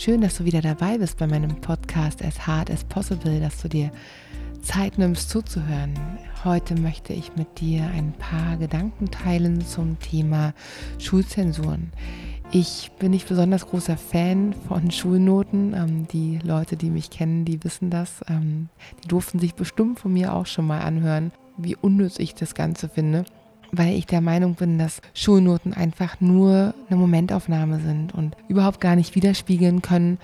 schön, dass du wieder dabei bist bei meinem Podcast As Hard as Possible, dass du dir Zeit nimmst zuzuhören. Heute möchte ich mit dir ein paar Gedanken teilen zum Thema Schulzensuren. Ich bin nicht besonders großer Fan von Schulnoten. Ähm, die Leute, die mich kennen, die wissen das. Ähm, die durften sich bestimmt von mir auch schon mal anhören, wie unnütz ich das Ganze finde weil ich der Meinung bin, dass Schulnoten einfach nur eine Momentaufnahme sind und überhaupt gar nicht widerspiegeln können,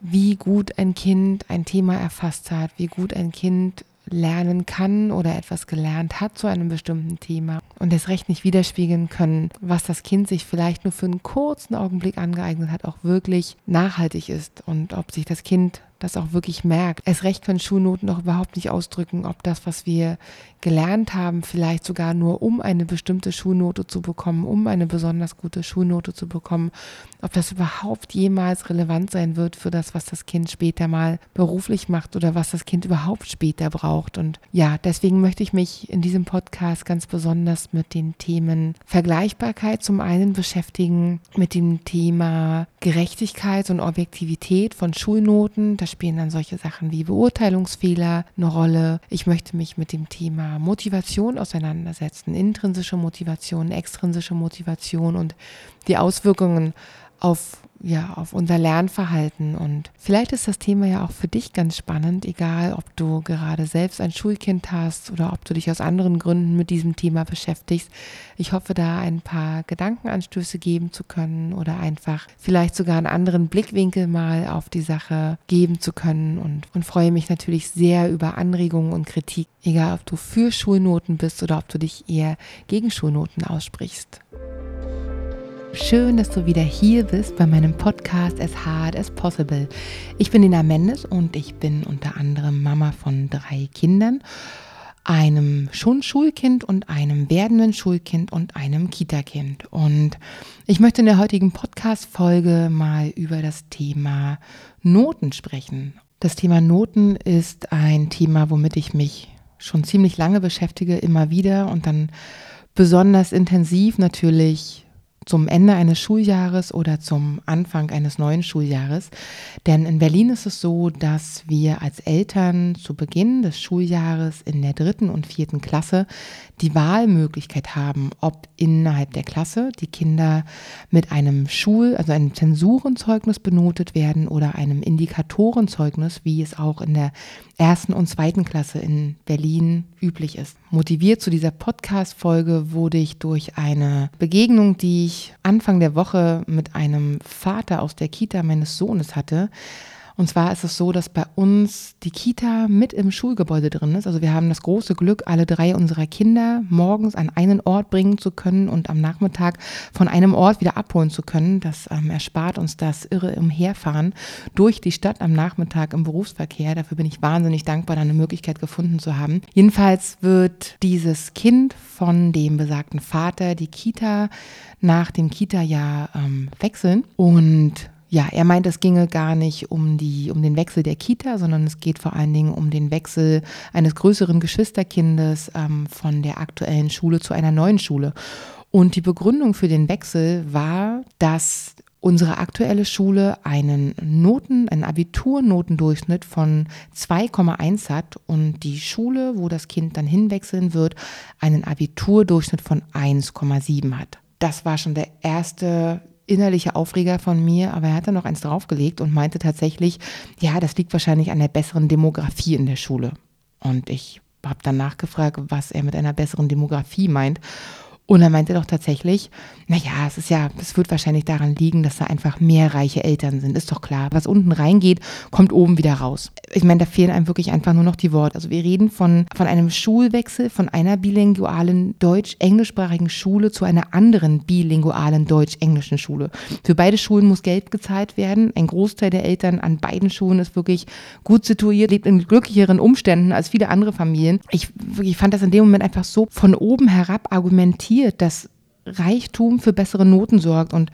wie gut ein Kind ein Thema erfasst hat, wie gut ein Kind lernen kann oder etwas gelernt hat zu einem bestimmten Thema und es recht nicht widerspiegeln können, was das Kind sich vielleicht nur für einen kurzen Augenblick angeeignet hat, auch wirklich nachhaltig ist und ob sich das Kind das auch wirklich merkt. Es recht können Schulnoten auch überhaupt nicht ausdrücken, ob das, was wir gelernt haben, vielleicht sogar nur um eine bestimmte Schulnote zu bekommen, um eine besonders gute Schulnote zu bekommen, ob das überhaupt jemals relevant sein wird für das, was das Kind später mal beruflich macht oder was das Kind überhaupt später braucht. Und ja, deswegen möchte ich mich in diesem Podcast ganz besonders mit den Themen Vergleichbarkeit zum einen beschäftigen, mit dem Thema Gerechtigkeit und Objektivität von Schulnoten. Da spielen dann solche Sachen wie Beurteilungsfehler eine Rolle. Ich möchte mich mit dem Thema Motivation auseinandersetzen, intrinsische Motivation, extrinsische Motivation und die Auswirkungen auf ja, auf unser Lernverhalten. Und vielleicht ist das Thema ja auch für dich ganz spannend, egal ob du gerade selbst ein Schulkind hast oder ob du dich aus anderen Gründen mit diesem Thema beschäftigst. Ich hoffe, da ein paar Gedankenanstöße geben zu können oder einfach vielleicht sogar einen anderen Blickwinkel mal auf die Sache geben zu können und, und freue mich natürlich sehr über Anregungen und Kritik, egal ob du für Schulnoten bist oder ob du dich eher gegen Schulnoten aussprichst. Schön, dass du wieder hier bist bei meinem Podcast As Hard as Possible. Ich bin Nina Mendes und ich bin unter anderem Mama von drei Kindern, einem schon Schulkind und einem werdenden Schulkind und einem Kita-Kind. Und ich möchte in der heutigen Podcast-Folge mal über das Thema Noten sprechen. Das Thema Noten ist ein Thema, womit ich mich schon ziemlich lange beschäftige, immer wieder und dann besonders intensiv natürlich zum Ende eines Schuljahres oder zum Anfang eines neuen Schuljahres. Denn in Berlin ist es so, dass wir als Eltern zu Beginn des Schuljahres in der dritten und vierten Klasse die Wahlmöglichkeit haben, ob innerhalb der Klasse die Kinder mit einem Schul-, also einem Zensurenzeugnis benotet werden oder einem Indikatorenzeugnis, wie es auch in der ersten und zweiten Klasse in Berlin üblich ist. Motiviert zu dieser Podcast-Folge wurde ich durch eine Begegnung, die ich Anfang der Woche mit einem Vater aus der Kita meines Sohnes hatte. Und zwar ist es so, dass bei uns die Kita mit im Schulgebäude drin ist. Also wir haben das große Glück, alle drei unserer Kinder morgens an einen Ort bringen zu können und am Nachmittag von einem Ort wieder abholen zu können. Das ähm, erspart uns das irre Umherfahren durch die Stadt am Nachmittag im Berufsverkehr. Dafür bin ich wahnsinnig dankbar, da eine Möglichkeit gefunden zu haben. Jedenfalls wird dieses Kind von dem besagten Vater die Kita nach dem Kita-Jahr ähm, wechseln und ja, er meint, es ginge gar nicht um, die, um den Wechsel der Kita, sondern es geht vor allen Dingen um den Wechsel eines größeren Geschwisterkindes ähm, von der aktuellen Schule zu einer neuen Schule. Und die Begründung für den Wechsel war, dass unsere aktuelle Schule einen Noten, einen Abiturnotendurchschnitt von 2,1 hat und die Schule, wo das Kind dann hinwechseln wird, einen Abiturdurchschnitt von 1,7 hat. Das war schon der erste innerliche Aufreger von mir, aber er hat dann noch eins draufgelegt und meinte tatsächlich, ja, das liegt wahrscheinlich an der besseren Demografie in der Schule. Und ich habe dann nachgefragt, was er mit einer besseren Demografie meint. Und er meinte doch tatsächlich, naja, es ist ja, es wird wahrscheinlich daran liegen, dass da einfach mehr reiche Eltern sind. Ist doch klar. Was unten reingeht, kommt oben wieder raus. Ich meine, da fehlen einem wirklich einfach nur noch die Worte. Also wir reden von, von einem Schulwechsel von einer bilingualen deutsch-englischsprachigen Schule zu einer anderen bilingualen deutsch-englischen Schule. Für beide Schulen muss Geld gezahlt werden. Ein Großteil der Eltern an beiden Schulen ist wirklich gut situiert, lebt in glücklicheren Umständen als viele andere Familien. Ich, ich fand das in dem Moment einfach so von oben herab argumentiert passiert, dass Reichtum für bessere Noten sorgt und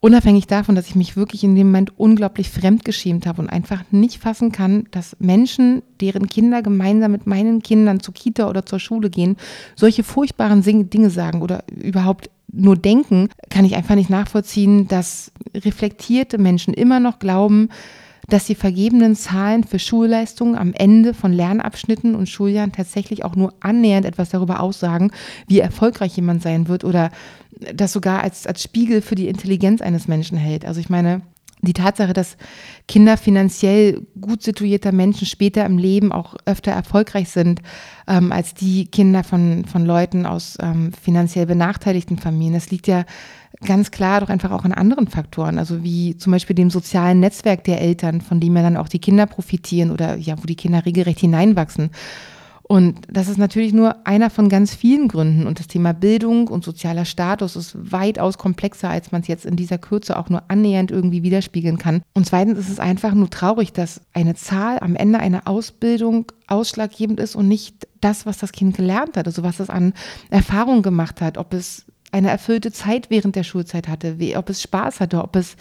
unabhängig davon, dass ich mich wirklich in dem Moment unglaublich fremdgeschämt habe und einfach nicht fassen kann, dass Menschen, deren Kinder gemeinsam mit meinen Kindern zur Kita oder zur Schule gehen, solche furchtbaren Dinge sagen oder überhaupt nur denken, kann ich einfach nicht nachvollziehen, dass reflektierte Menschen immer noch glauben, dass die vergebenen Zahlen für Schulleistungen am Ende von Lernabschnitten und Schuljahren tatsächlich auch nur annähernd etwas darüber aussagen, wie erfolgreich jemand sein wird oder das sogar als, als Spiegel für die Intelligenz eines Menschen hält. Also ich meine, die Tatsache, dass Kinder finanziell gut situierter Menschen später im Leben auch öfter erfolgreich sind ähm, als die Kinder von, von Leuten aus ähm, finanziell benachteiligten Familien, das liegt ja ganz klar doch einfach auch an anderen Faktoren, also wie zum Beispiel dem sozialen Netzwerk der Eltern, von dem ja dann auch die Kinder profitieren oder ja, wo die Kinder regelrecht hineinwachsen. Und das ist natürlich nur einer von ganz vielen Gründen. Und das Thema Bildung und sozialer Status ist weitaus komplexer, als man es jetzt in dieser Kürze auch nur annähernd irgendwie widerspiegeln kann. Und zweitens ist es einfach nur traurig, dass eine Zahl am Ende einer Ausbildung ausschlaggebend ist und nicht das, was das Kind gelernt hat, also was es an Erfahrung gemacht hat, ob es eine erfüllte Zeit während der Schulzeit hatte, wie, ob es Spaß hatte, ob es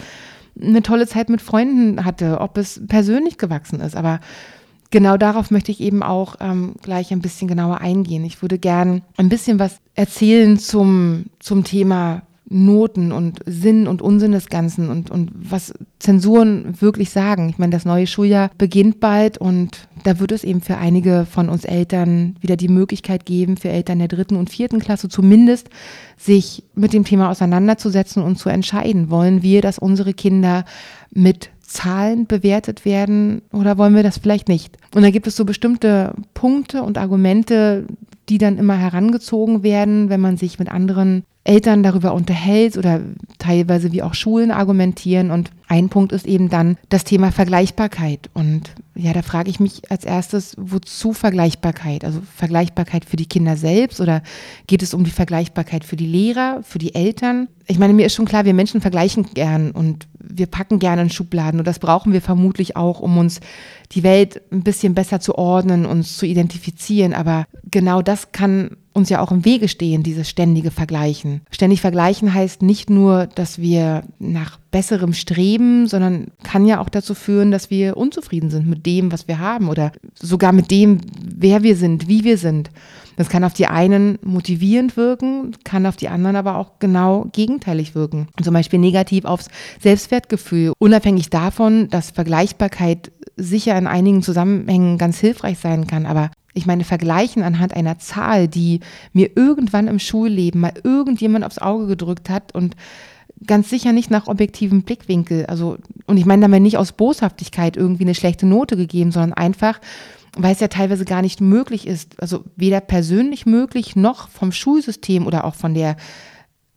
eine tolle Zeit mit Freunden hatte, ob es persönlich gewachsen ist. Aber genau darauf möchte ich eben auch ähm, gleich ein bisschen genauer eingehen. Ich würde gern ein bisschen was erzählen zum, zum Thema Noten und Sinn und Unsinn des Ganzen und, und was Zensuren wirklich sagen. Ich meine, das neue Schuljahr beginnt bald und da wird es eben für einige von uns Eltern wieder die Möglichkeit geben, für Eltern der dritten und vierten Klasse zumindest, sich mit dem Thema auseinanderzusetzen und zu entscheiden. Wollen wir, dass unsere Kinder mit Zahlen bewertet werden oder wollen wir das vielleicht nicht? Und da gibt es so bestimmte Punkte und Argumente, die dann immer herangezogen werden, wenn man sich mit anderen Eltern darüber unterhält oder teilweise wie auch Schulen argumentieren. Und ein Punkt ist eben dann das Thema Vergleichbarkeit. Und ja, da frage ich mich als erstes, wozu Vergleichbarkeit? Also Vergleichbarkeit für die Kinder selbst oder geht es um die Vergleichbarkeit für die Lehrer, für die Eltern? Ich meine, mir ist schon klar, wir Menschen vergleichen gern und wir packen gerne in Schubladen und das brauchen wir vermutlich auch, um uns die Welt ein bisschen besser zu ordnen, uns zu identifizieren. Aber genau das kann uns ja auch im Wege stehen, dieses ständige Vergleichen. Ständig vergleichen heißt nicht nur, dass wir nach besserem streben, sondern kann ja auch dazu führen, dass wir unzufrieden sind mit dem, was wir haben oder sogar mit dem, wer wir sind, wie wir sind. Das kann auf die einen motivierend wirken, kann auf die anderen aber auch genau gegenteilig wirken. Zum Beispiel negativ aufs Selbstwertgefühl, unabhängig davon, dass Vergleichbarkeit sicher in einigen Zusammenhängen ganz hilfreich sein kann, aber ich meine, vergleichen anhand einer Zahl, die mir irgendwann im Schulleben mal irgendjemand aufs Auge gedrückt hat und ganz sicher nicht nach objektivem Blickwinkel. Also, und ich meine damit nicht aus Boshaftigkeit irgendwie eine schlechte Note gegeben, sondern einfach, weil es ja teilweise gar nicht möglich ist, also weder persönlich möglich noch vom Schulsystem oder auch von der,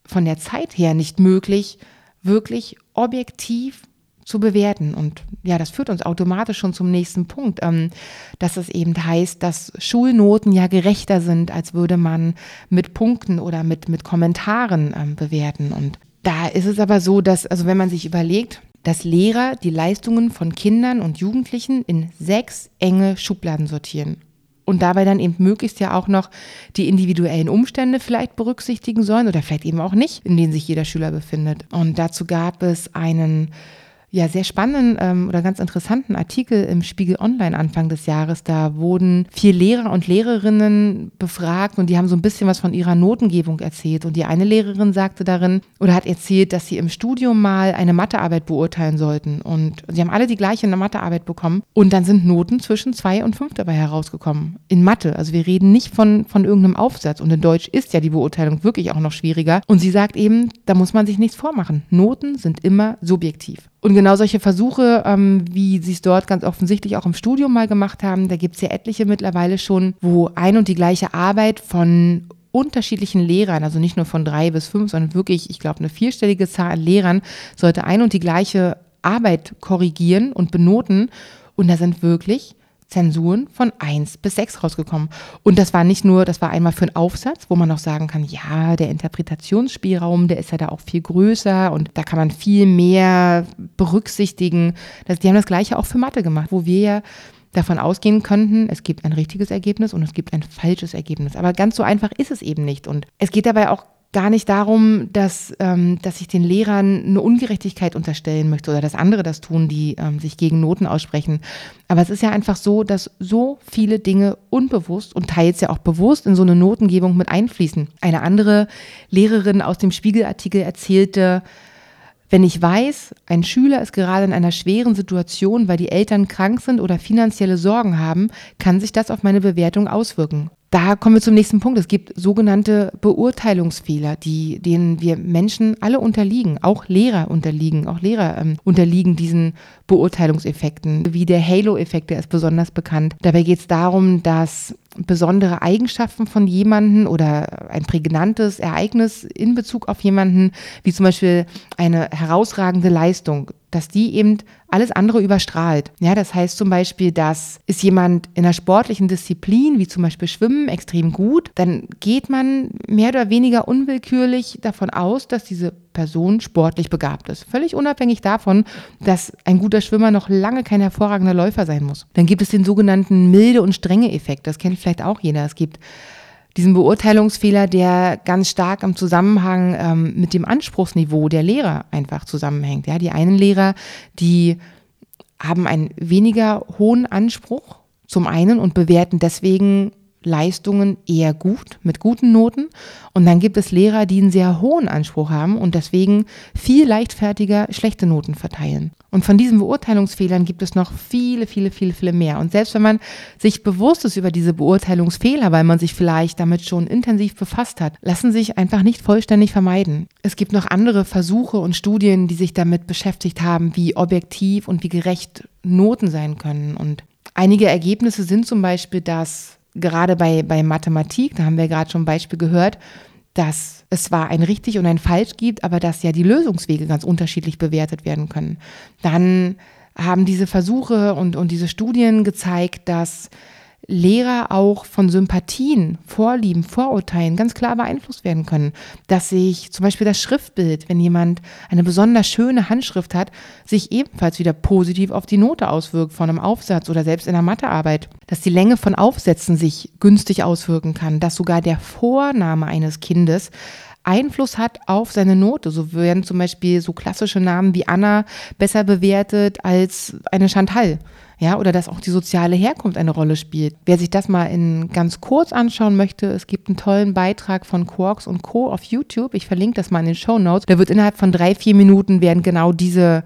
von der Zeit her nicht möglich, wirklich objektiv zu bewerten. Und ja, das führt uns automatisch schon zum nächsten Punkt, ähm, dass es eben heißt, dass Schulnoten ja gerechter sind, als würde man mit Punkten oder mit, mit Kommentaren ähm, bewerten. Und da ist es aber so, dass, also wenn man sich überlegt, dass Lehrer die Leistungen von Kindern und Jugendlichen in sechs enge Schubladen sortieren und dabei dann eben möglichst ja auch noch die individuellen Umstände vielleicht berücksichtigen sollen oder vielleicht eben auch nicht, in denen sich jeder Schüler befindet. Und dazu gab es einen ja, sehr spannenden ähm, oder ganz interessanten Artikel im Spiegel Online Anfang des Jahres. Da wurden vier Lehrer und Lehrerinnen befragt und die haben so ein bisschen was von ihrer Notengebung erzählt. Und die eine Lehrerin sagte darin oder hat erzählt, dass sie im Studium mal eine Mathearbeit beurteilen sollten. Und sie haben alle die gleiche Mathearbeit bekommen. Und dann sind Noten zwischen zwei und fünf dabei herausgekommen. In Mathe. Also wir reden nicht von, von irgendeinem Aufsatz. Und in Deutsch ist ja die Beurteilung wirklich auch noch schwieriger. Und sie sagt eben, da muss man sich nichts vormachen. Noten sind immer subjektiv. Und genau solche Versuche, ähm, wie sie es dort ganz offensichtlich auch im Studium mal gemacht haben, da gibt es ja etliche mittlerweile schon, wo ein und die gleiche Arbeit von unterschiedlichen Lehrern, also nicht nur von drei bis fünf, sondern wirklich, ich glaube, eine vierstellige Zahl an Lehrern sollte ein und die gleiche Arbeit korrigieren und benoten. Und da sind wirklich Zensuren von 1 bis 6 rausgekommen. Und das war nicht nur, das war einmal für einen Aufsatz, wo man auch sagen kann, ja, der Interpretationsspielraum, der ist ja da auch viel größer und da kann man viel mehr berücksichtigen. Das, die haben das gleiche auch für Mathe gemacht, wo wir ja davon ausgehen könnten, es gibt ein richtiges Ergebnis und es gibt ein falsches Ergebnis. Aber ganz so einfach ist es eben nicht. Und es geht dabei auch gar nicht darum, dass, ähm, dass ich den Lehrern eine Ungerechtigkeit unterstellen möchte oder dass andere das tun, die ähm, sich gegen Noten aussprechen. Aber es ist ja einfach so, dass so viele Dinge unbewusst und teils ja auch bewusst in so eine Notengebung mit einfließen. Eine andere Lehrerin aus dem Spiegelartikel erzählte, wenn ich weiß, ein Schüler ist gerade in einer schweren Situation, weil die Eltern krank sind oder finanzielle Sorgen haben, kann sich das auf meine Bewertung auswirken da kommen wir zum nächsten Punkt. Es gibt sogenannte Beurteilungsfehler, die, denen wir Menschen alle unterliegen. Auch Lehrer unterliegen. Auch Lehrer ähm, unterliegen diesen Beurteilungseffekten. Wie der Halo-Effekt, der ist besonders bekannt. Dabei geht es darum, dass besondere Eigenschaften von jemanden oder ein prägnantes Ereignis in Bezug auf jemanden, wie zum Beispiel eine herausragende Leistung, dass die eben alles andere überstrahlt. Ja, das heißt zum Beispiel, dass ist jemand in einer sportlichen Disziplin, wie zum Beispiel Schwimmen, extrem gut, dann geht man mehr oder weniger unwillkürlich davon aus, dass diese Person sportlich begabt ist. Völlig unabhängig davon, dass ein guter Schwimmer noch lange kein hervorragender Läufer sein muss. Dann gibt es den sogenannten milde und strenge Effekt. Das kennt vielleicht auch jeder. Es gibt diesen Beurteilungsfehler, der ganz stark im Zusammenhang ähm, mit dem Anspruchsniveau der Lehrer einfach zusammenhängt. Ja, die einen Lehrer, die haben einen weniger hohen Anspruch zum einen und bewerten deswegen Leistungen eher gut, mit guten Noten. Und dann gibt es Lehrer, die einen sehr hohen Anspruch haben und deswegen viel leichtfertiger schlechte Noten verteilen. Und von diesen Beurteilungsfehlern gibt es noch viele, viele, viele, viele mehr. Und selbst wenn man sich bewusst ist über diese Beurteilungsfehler, weil man sich vielleicht damit schon intensiv befasst hat, lassen sich einfach nicht vollständig vermeiden. Es gibt noch andere Versuche und Studien, die sich damit beschäftigt haben, wie objektiv und wie gerecht Noten sein können. Und einige Ergebnisse sind zum Beispiel, dass gerade bei, bei Mathematik, da haben wir gerade schon ein Beispiel gehört, dass es zwar ein richtig und ein falsch gibt, aber dass ja die Lösungswege ganz unterschiedlich bewertet werden können. Dann haben diese Versuche und, und diese Studien gezeigt, dass Lehrer auch von Sympathien, Vorlieben, Vorurteilen ganz klar beeinflusst werden können. Dass sich zum Beispiel das Schriftbild, wenn jemand eine besonders schöne Handschrift hat, sich ebenfalls wieder positiv auf die Note auswirkt von einem Aufsatz oder selbst in der Mathearbeit. Dass die Länge von Aufsätzen sich günstig auswirken kann. Dass sogar der Vorname eines Kindes Einfluss hat auf seine Note. So werden zum Beispiel so klassische Namen wie Anna besser bewertet als eine Chantal ja, oder dass auch die soziale Herkunft eine Rolle spielt. Wer sich das mal in ganz kurz anschauen möchte, es gibt einen tollen Beitrag von Quarks und Co. auf YouTube. Ich verlinke das mal in den Show Notes. Da wird innerhalb von drei, vier Minuten werden genau diese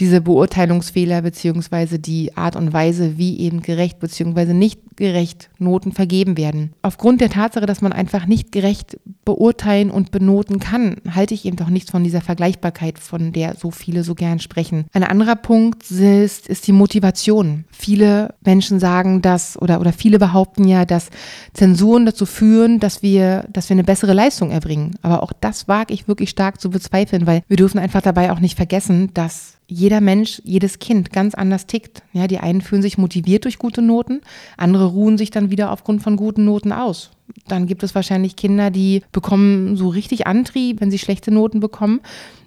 diese Beurteilungsfehler beziehungsweise die Art und Weise, wie eben gerecht beziehungsweise nicht gerecht Noten vergeben werden. Aufgrund der Tatsache, dass man einfach nicht gerecht beurteilen und benoten kann, halte ich eben doch nichts von dieser Vergleichbarkeit, von der so viele so gern sprechen. Ein anderer Punkt ist, ist die Motivation. Viele Menschen sagen dass oder, oder viele behaupten ja, dass Zensuren dazu führen, dass wir, dass wir eine bessere Leistung erbringen. Aber auch das wage ich wirklich stark zu bezweifeln, weil wir dürfen einfach dabei auch nicht vergessen, dass jeder Mensch, jedes Kind ganz anders tickt. Ja, die einen fühlen sich motiviert durch gute Noten, andere ruhen sich dann wieder aufgrund von guten Noten aus. Dann gibt es wahrscheinlich Kinder, die bekommen so richtig Antrieb, wenn sie schlechte Noten bekommen.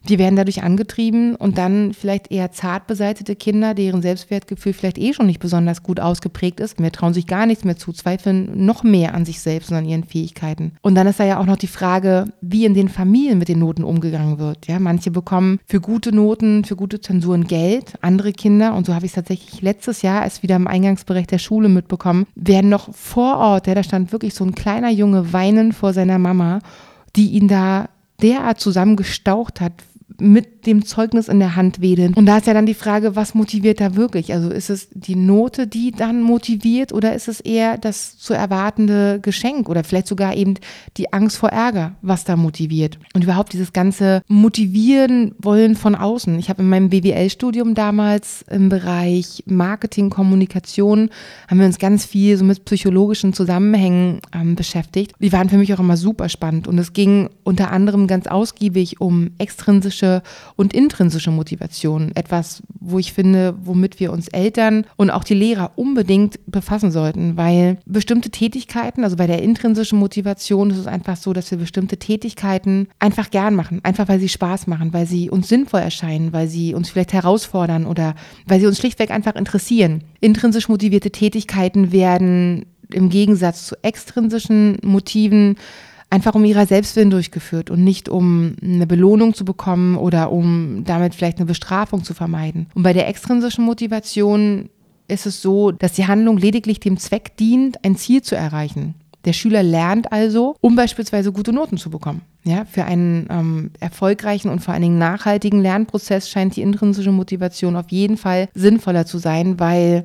Die werden dadurch angetrieben und dann vielleicht eher zart beseitete Kinder, deren Selbstwertgefühl vielleicht eh schon nicht besonders gut ausgeprägt ist. Wir trauen sich gar nichts mehr zu, zweifeln noch mehr an sich selbst und an ihren Fähigkeiten. Und dann ist da ja auch noch die Frage, wie in den Familien mit den Noten umgegangen wird. Ja, manche bekommen für gute Noten, für gute Zensuren Geld. Andere Kinder, und so habe ich es tatsächlich letztes Jahr erst wieder im Eingangsbereich der Schule mitbekommen, werden noch vor Ort, ja, da stand wirklich so ein kleiner Junge weinend vor seiner Mama, die ihn da derart zusammengestaucht hat, mit dem Zeugnis in der Hand wedeln. Und da ist ja dann die Frage, was motiviert da wirklich? Also ist es die Note, die dann motiviert oder ist es eher das zu erwartende Geschenk oder vielleicht sogar eben die Angst vor Ärger, was da motiviert? Und überhaupt dieses ganze Motivieren wollen von außen. Ich habe in meinem BWL-Studium damals im Bereich Marketing, Kommunikation, haben wir uns ganz viel so mit psychologischen Zusammenhängen ähm, beschäftigt. Die waren für mich auch immer super spannend und es ging unter anderem ganz ausgiebig um extrinsische extrinsische und intrinsische Motivation. Etwas, wo ich finde, womit wir uns Eltern und auch die Lehrer unbedingt befassen sollten, weil bestimmte Tätigkeiten, also bei der intrinsischen Motivation ist es einfach so, dass wir bestimmte Tätigkeiten einfach gern machen, einfach weil sie Spaß machen, weil sie uns sinnvoll erscheinen, weil sie uns vielleicht herausfordern oder weil sie uns schlichtweg einfach interessieren. Intrinsisch motivierte Tätigkeiten werden im Gegensatz zu extrinsischen Motiven einfach um ihrer Selbstwillen durchgeführt und nicht um eine Belohnung zu bekommen oder um damit vielleicht eine Bestrafung zu vermeiden. Und bei der extrinsischen Motivation ist es so, dass die Handlung lediglich dem Zweck dient, ein Ziel zu erreichen. Der Schüler lernt also, um beispielsweise gute Noten zu bekommen. Ja, für einen ähm, erfolgreichen und vor allen Dingen nachhaltigen Lernprozess scheint die intrinsische Motivation auf jeden Fall sinnvoller zu sein, weil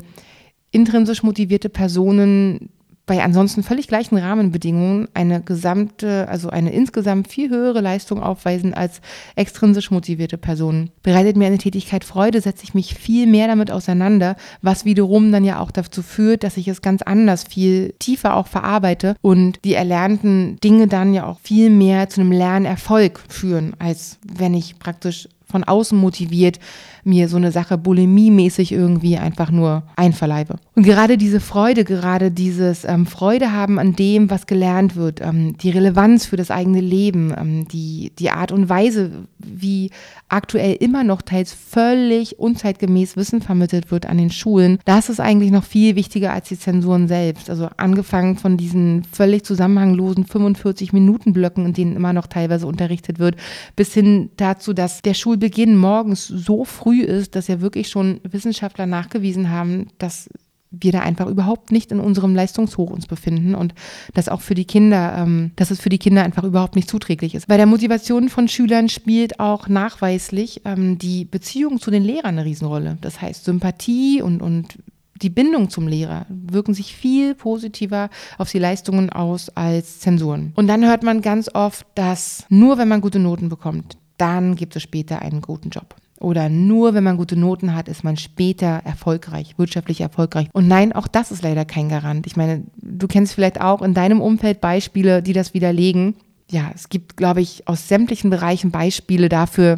intrinsisch motivierte Personen bei ansonsten völlig gleichen Rahmenbedingungen eine gesamte, also eine insgesamt viel höhere Leistung aufweisen als extrinsisch motivierte Personen. Bereitet mir eine Tätigkeit Freude, setze ich mich viel mehr damit auseinander, was wiederum dann ja auch dazu führt, dass ich es ganz anders, viel tiefer auch verarbeite und die erlernten Dinge dann ja auch viel mehr zu einem Lernerfolg führen, als wenn ich praktisch von außen motiviert mir so eine Sache bulimiemäßig irgendwie einfach nur einverleibe. Und gerade diese Freude, gerade dieses ähm, Freude haben an dem, was gelernt wird, ähm, die Relevanz für das eigene Leben, ähm, die, die Art und Weise, wie aktuell immer noch teils völlig unzeitgemäß Wissen vermittelt wird an den Schulen, das ist eigentlich noch viel wichtiger als die Zensuren selbst. Also angefangen von diesen völlig zusammenhanglosen 45-Minuten-Blöcken, in denen immer noch teilweise unterrichtet wird, bis hin dazu, dass der Schulbeginn morgens so früh ist, dass ja wirklich schon Wissenschaftler nachgewiesen haben, dass wir da einfach überhaupt nicht in unserem Leistungshoch uns befinden und dass auch für die Kinder, ähm, dass es für die Kinder einfach überhaupt nicht zuträglich ist. Bei der Motivation von Schülern spielt auch nachweislich ähm, die Beziehung zu den Lehrern eine Riesenrolle. Das heißt, Sympathie und, und die Bindung zum Lehrer wirken sich viel positiver auf die Leistungen aus als Zensuren. Und dann hört man ganz oft, dass nur wenn man gute Noten bekommt, dann gibt es später einen guten Job. Oder nur wenn man gute Noten hat, ist man später erfolgreich, wirtschaftlich erfolgreich. Und nein, auch das ist leider kein Garant. Ich meine, du kennst vielleicht auch in deinem Umfeld Beispiele, die das widerlegen. Ja, es gibt, glaube ich, aus sämtlichen Bereichen Beispiele dafür,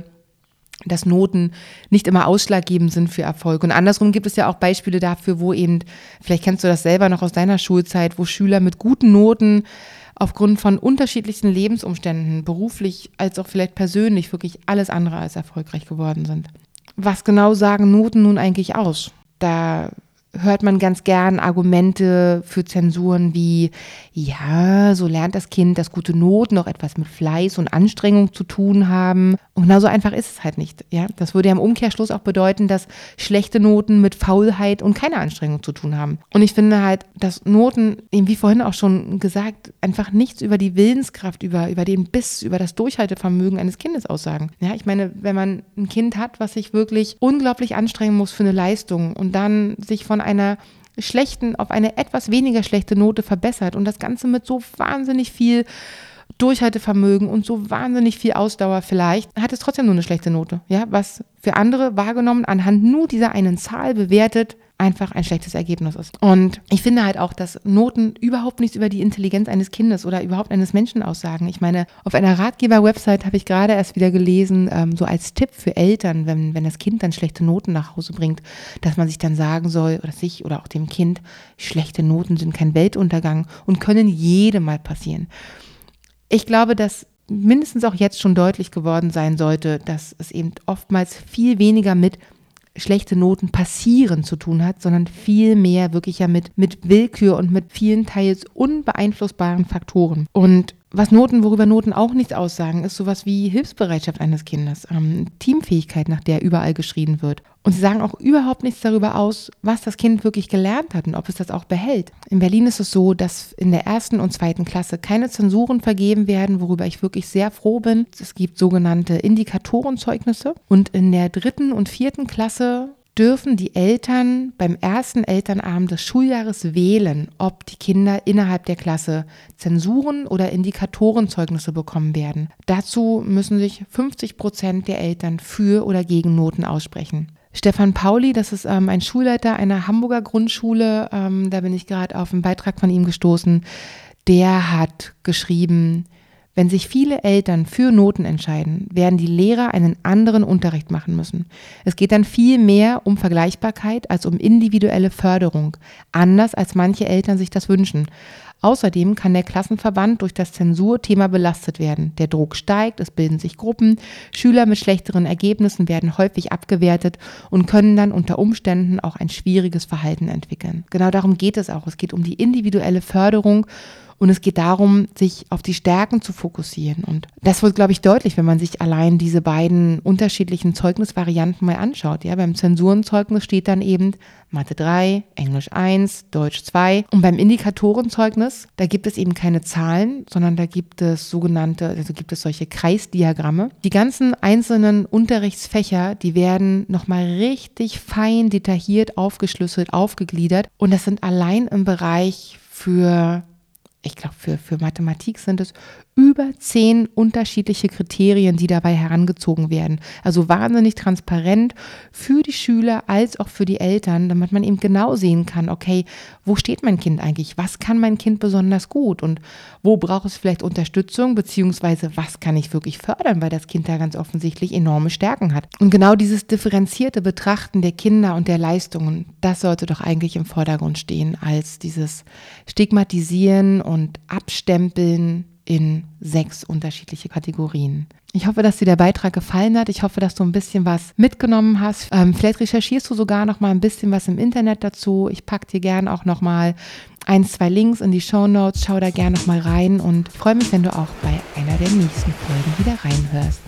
dass Noten nicht immer ausschlaggebend sind für Erfolg. Und andersrum gibt es ja auch Beispiele dafür, wo eben, vielleicht kennst du das selber noch aus deiner Schulzeit, wo Schüler mit guten Noten aufgrund von unterschiedlichen Lebensumständen, beruflich als auch vielleicht persönlich, wirklich alles andere als erfolgreich geworden sind. Was genau sagen Noten nun eigentlich aus? Da hört man ganz gern Argumente für Zensuren wie, ja, so lernt das Kind, dass gute Noten noch etwas mit Fleiß und Anstrengung zu tun haben. Und genau so einfach ist es halt nicht. Ja, das würde ja im Umkehrschluss auch bedeuten, dass schlechte Noten mit Faulheit und keiner Anstrengung zu tun haben. Und ich finde halt, dass Noten, eben wie vorhin auch schon gesagt, einfach nichts über die Willenskraft, über, über den Biss, über das Durchhaltevermögen eines Kindes aussagen. Ja, ich meine, wenn man ein Kind hat, was sich wirklich unglaublich anstrengen muss für eine Leistung und dann sich von einer schlechten auf eine etwas weniger schlechte Note verbessert und das Ganze mit so wahnsinnig viel Durchhaltevermögen und so wahnsinnig viel Ausdauer vielleicht, hat es trotzdem nur eine schlechte Note. Ja, was für andere wahrgenommen anhand nur dieser einen Zahl bewertet einfach ein schlechtes Ergebnis ist. Und ich finde halt auch, dass Noten überhaupt nichts über die Intelligenz eines Kindes oder überhaupt eines Menschen aussagen. Ich meine, auf einer Ratgeber-Website habe ich gerade erst wieder gelesen, ähm, so als Tipp für Eltern, wenn, wenn das Kind dann schlechte Noten nach Hause bringt, dass man sich dann sagen soll, oder sich oder auch dem Kind, schlechte Noten sind kein Weltuntergang und können jedem mal passieren. Ich glaube, dass mindestens auch jetzt schon deutlich geworden sein sollte, dass es eben oftmals viel weniger mit schlechte Noten passieren zu tun hat, sondern viel mehr wirklich ja mit, mit Willkür und mit vielen teils unbeeinflussbaren Faktoren. Und was Noten, worüber Noten auch nichts aussagen, ist sowas wie Hilfsbereitschaft eines Kindes, ähm, Teamfähigkeit, nach der überall geschrien wird. Und sie sagen auch überhaupt nichts darüber aus, was das Kind wirklich gelernt hat und ob es das auch behält. In Berlin ist es so, dass in der ersten und zweiten Klasse keine Zensuren vergeben werden, worüber ich wirklich sehr froh bin. Es gibt sogenannte Indikatorenzeugnisse. Und in der dritten und vierten Klasse dürfen die Eltern beim ersten Elternabend des Schuljahres wählen, ob die Kinder innerhalb der Klasse Zensuren oder Indikatorenzeugnisse bekommen werden. Dazu müssen sich 50 Prozent der Eltern für oder gegen Noten aussprechen. Stefan Pauli, das ist ähm, ein Schulleiter einer Hamburger Grundschule, ähm, da bin ich gerade auf einen Beitrag von ihm gestoßen, der hat geschrieben, wenn sich viele Eltern für Noten entscheiden, werden die Lehrer einen anderen Unterricht machen müssen. Es geht dann viel mehr um Vergleichbarkeit als um individuelle Förderung, anders als manche Eltern sich das wünschen. Außerdem kann der Klassenverband durch das Zensurthema belastet werden. Der Druck steigt, es bilden sich Gruppen, Schüler mit schlechteren Ergebnissen werden häufig abgewertet und können dann unter Umständen auch ein schwieriges Verhalten entwickeln. Genau darum geht es auch. Es geht um die individuelle Förderung und es geht darum, sich auf die Stärken zu fokussieren. Und das wird, glaube ich, deutlich, wenn man sich allein diese beiden unterschiedlichen Zeugnisvarianten mal anschaut. Ja, beim Zensurenzeugnis steht dann eben Mathe 3, Englisch 1, Deutsch 2. Und beim Indikatorenzeugnis, da gibt es eben keine Zahlen, sondern da gibt es sogenannte, also gibt es solche Kreisdiagramme. Die ganzen einzelnen Unterrichtsfächer, die werden nochmal richtig fein detailliert aufgeschlüsselt, aufgegliedert. Und das sind allein im Bereich für ich glaube, für, für Mathematik sind es über zehn unterschiedliche Kriterien, die dabei herangezogen werden. Also wahnsinnig transparent für die Schüler als auch für die Eltern, damit man eben genau sehen kann, okay, wo steht mein Kind eigentlich? Was kann mein Kind besonders gut? Und wo braucht es vielleicht Unterstützung? Beziehungsweise was kann ich wirklich fördern, weil das Kind da ganz offensichtlich enorme Stärken hat. Und genau dieses differenzierte Betrachten der Kinder und der Leistungen, das sollte doch eigentlich im Vordergrund stehen, als dieses Stigmatisieren und Abstempeln in sechs unterschiedliche Kategorien. Ich hoffe, dass dir der Beitrag gefallen hat. Ich hoffe, dass du ein bisschen was mitgenommen hast. Ähm, vielleicht recherchierst du sogar noch mal ein bisschen was im Internet dazu. Ich packe dir gerne auch noch mal ein, zwei Links in die Show Notes. Schau da gerne noch mal rein und freue mich, wenn du auch bei einer der nächsten Folgen wieder reinhörst.